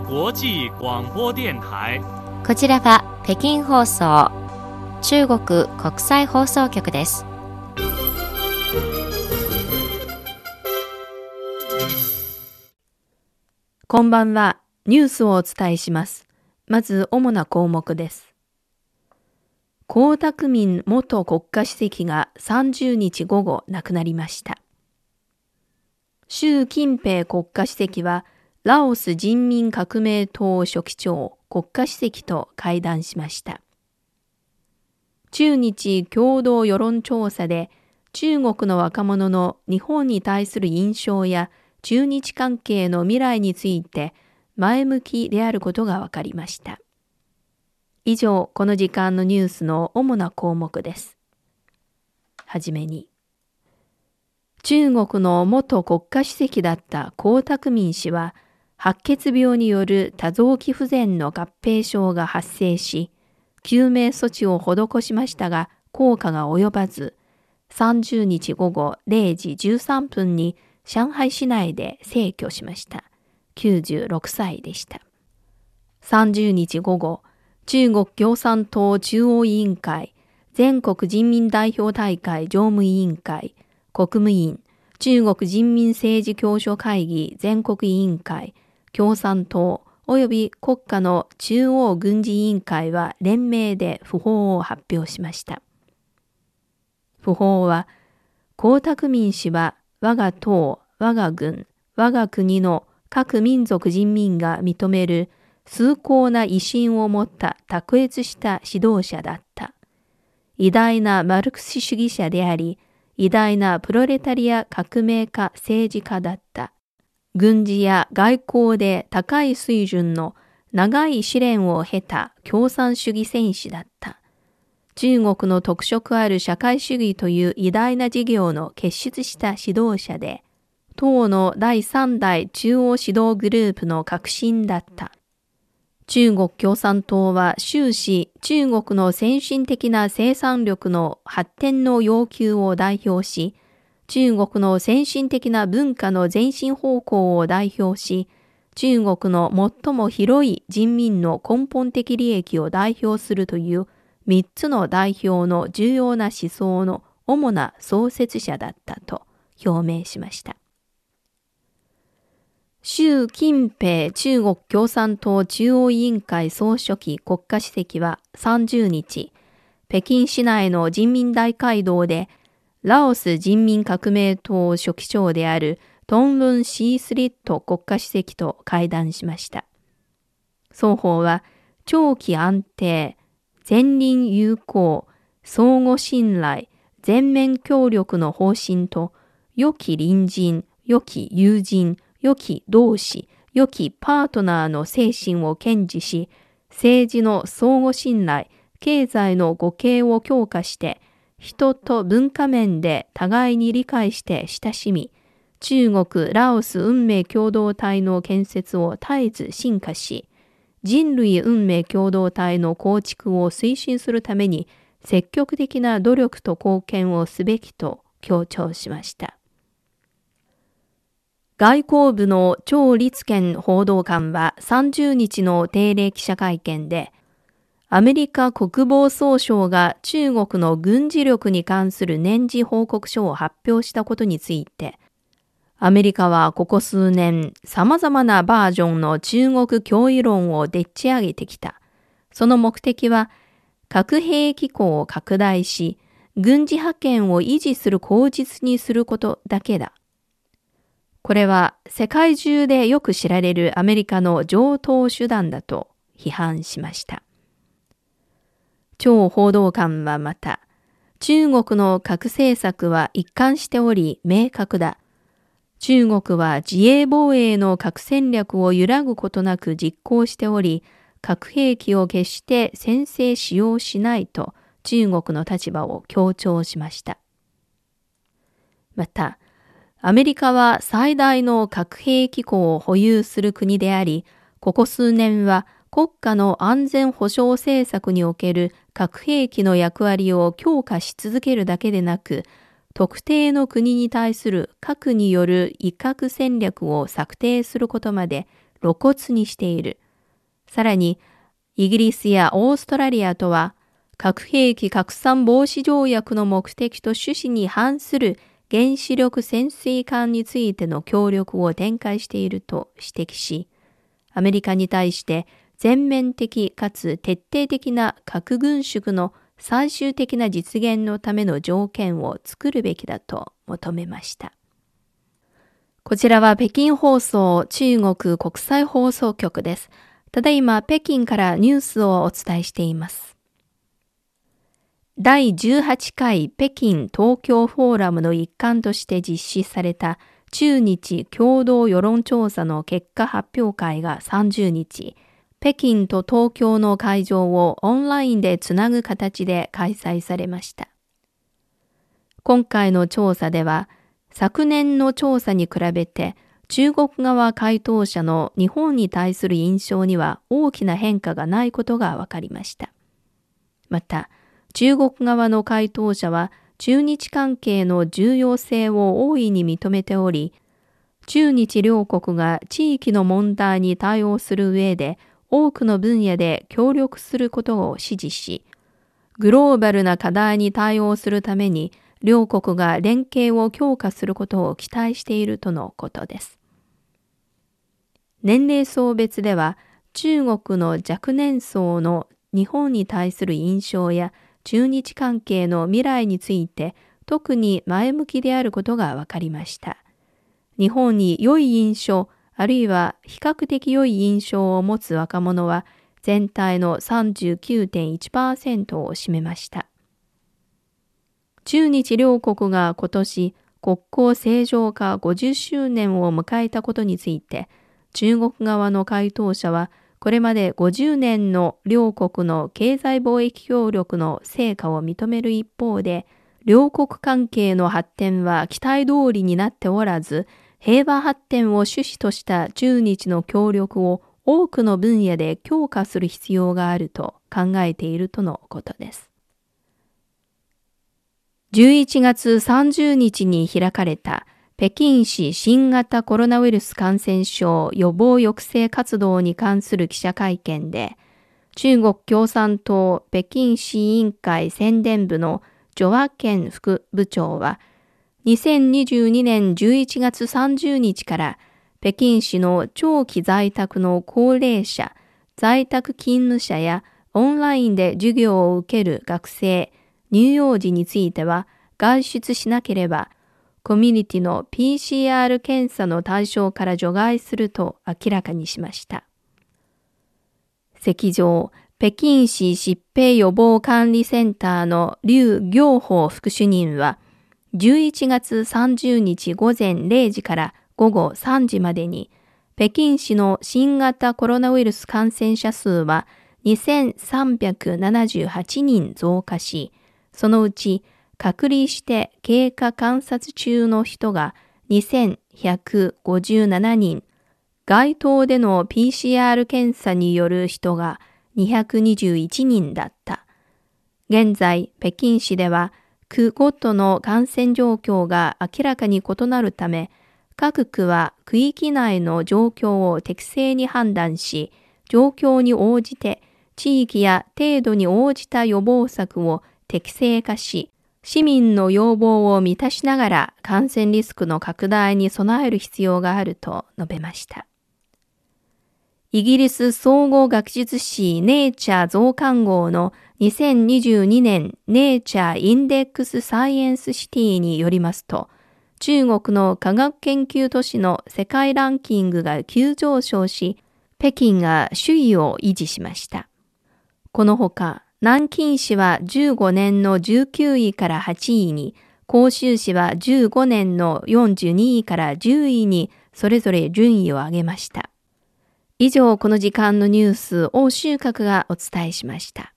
際广播電台。こちらは北京放送中国国際放送局です。こんばんは。ニュースをお伝えします。まず、主な項目です。江沢民元国家主席が30日午後亡くなりました。習近平国家主席は、ラオス人民革命党書記長国家主席と会談しました。中日共同世論調査で、中国の若者の日本に対する印象や中日関係の未来について前向きであることが分かりました。以上、この時間のニュースの主な項目です。はじめに、中国の元国家主席だった江沢民氏は、白血病による多臓器不全の合併症が発生し、救命措置を施しましたが効果が及ばず、30日午後0時13分に上海市内で逝去しました。96歳でした。30日午後、中国共産党中央委員会、全国人民代表大会常務委員会、国務院、中国人民政治協商会議全国委員会、共産党及び国家の中央軍事委員会は連名で訃報を発表しました。訃報は、江沢民氏は我が党、我が軍、我が国の各民族人民が認める崇高な威信を持った卓越した指導者だった。偉大なマルクス主義者であり、偉大なプロレタリア革命家政治家だった。軍事や外交で高い水準の長い試練を経た共産主義戦士だった。中国の特色ある社会主義という偉大な事業の結出した指導者で、党の第三代中央指導グループの革新だった。中国共産党は終始中国の先進的な生産力の発展の要求を代表し、中国の先進的な文化の前進方向を代表し、中国の最も広い人民の根本的利益を代表するという三つの代表の重要な思想の主な創設者だったと表明しました。習近平中国共産党中央委員会総書記国家主席は30日、北京市内の人民大会堂で、ラオス人民革命党書記長であるトンルン・シースリット国家主席と会談しました。双方は長期安定、前輪友好、相互信頼、全面協力の方針と、良き隣人、良き友人、良き同志、良きパートナーの精神を堅持し、政治の相互信頼、経済の互恵を強化して、人と文化面で互いに理解して親しみ、中国・ラオス運命共同体の建設を絶えず進化し、人類運命共同体の構築を推進するために積極的な努力と貢献をすべきと強調しました。外交部の張立憲報道官は30日の定例記者会見で、アメリカ国防総省が中国の軍事力に関する年次報告書を発表したことについて、アメリカはここ数年様々なバージョンの中国脅威論をでっち上げてきた。その目的は核兵器庫を拡大し、軍事覇権を維持する口実にすることだけだ。これは世界中でよく知られるアメリカの上等手段だと批判しました。張報道官はまた、中国の核政策は一貫しており明確だ。中国は自衛防衛の核戦略を揺らぐことなく実行しており、核兵器を決して先制使用しないと中国の立場を強調しました。また、アメリカは最大の核兵器庫を保有する国であり、ここ数年は国家の安全保障政策における核兵器の役割を強化し続けるだけでなく、特定の国に対する核による威嚇戦略を策定することまで露骨にしている。さらに、イギリスやオーストラリアとは、核兵器拡散防止条約の目的と趣旨に反する原子力潜水艦についての協力を展開していると指摘し、アメリカに対して全面的かつ徹底的な核軍縮の最終的な実現のための条件を作るべきだと求めました。こちらは北京放送中国国際放送局です。ただいま北京からニュースをお伝えしています。第18回北京東京フォーラムの一環として実施された中日共同世論調査の結果発表会が30日、北京と東京の会場をオンラインでつなぐ形で開催されました。今回の調査では、昨年の調査に比べて中国側回答者の日本に対する印象には大きな変化がないことが分かりました。また、中国側の回答者は中日関係の重要性を大いに認めており、中日両国が地域の問題に対応する上で多くの分野で協力することを支持し、グローバルな課題に対応するために両国が連携を強化することを期待しているとのことです。年齢層別では中国の若年層の日本に対する印象や中日関係の未来について特に前向きであることが分かりました。日本に良い印象、あるいは比較的良い印象を持つ若者は全体の39.1%を占めました。中日両国が今年国交正常化50周年を迎えたことについて、中国側の回答者はこれまで50年の両国の経済貿易協力の成果を認める一方で、両国関係の発展は期待通りになっておらず、平和発展を趣旨とした中日の協力を多くの分野で強化する必要があると考えているとのことです。11月30日に開かれた北京市新型コロナウイルス感染症予防抑制活動に関する記者会見で、中国共産党北京市委員会宣伝部のジョワケン副部長は、2022年11月30日から北京市の長期在宅の高齢者、在宅勤務者やオンラインで授業を受ける学生、乳幼児については外出しなければコミュニティの PCR 検査の対象から除外すると明らかにしました。石上、北京市疾病予防管理センターの劉行法副主任は、11月30日午前0時から午後3時までに、北京市の新型コロナウイルス感染者数は2378人増加し、そのうち隔離して経過観察中の人が2157人、街頭での PCR 検査による人が221人だった。現在、北京市では区ごとの感染状況が明らかに異なるため、各区は区域内の状況を適正に判断し、状況に応じて地域や程度に応じた予防策を適正化し、市民の要望を満たしながら感染リスクの拡大に備える必要があると述べました。イギリス総合学術誌ネイチャー増刊号の2022年ネイチャーインデックスサイエンスシティによりますと、中国の科学研究都市の世界ランキングが急上昇し、北京が首位を維持しました。このほか、南京市は15年の19位から8位に、広州市は15年の42位から10位にそれぞれ順位を上げました。以上、この時間のニュースを収穫がお伝えしました。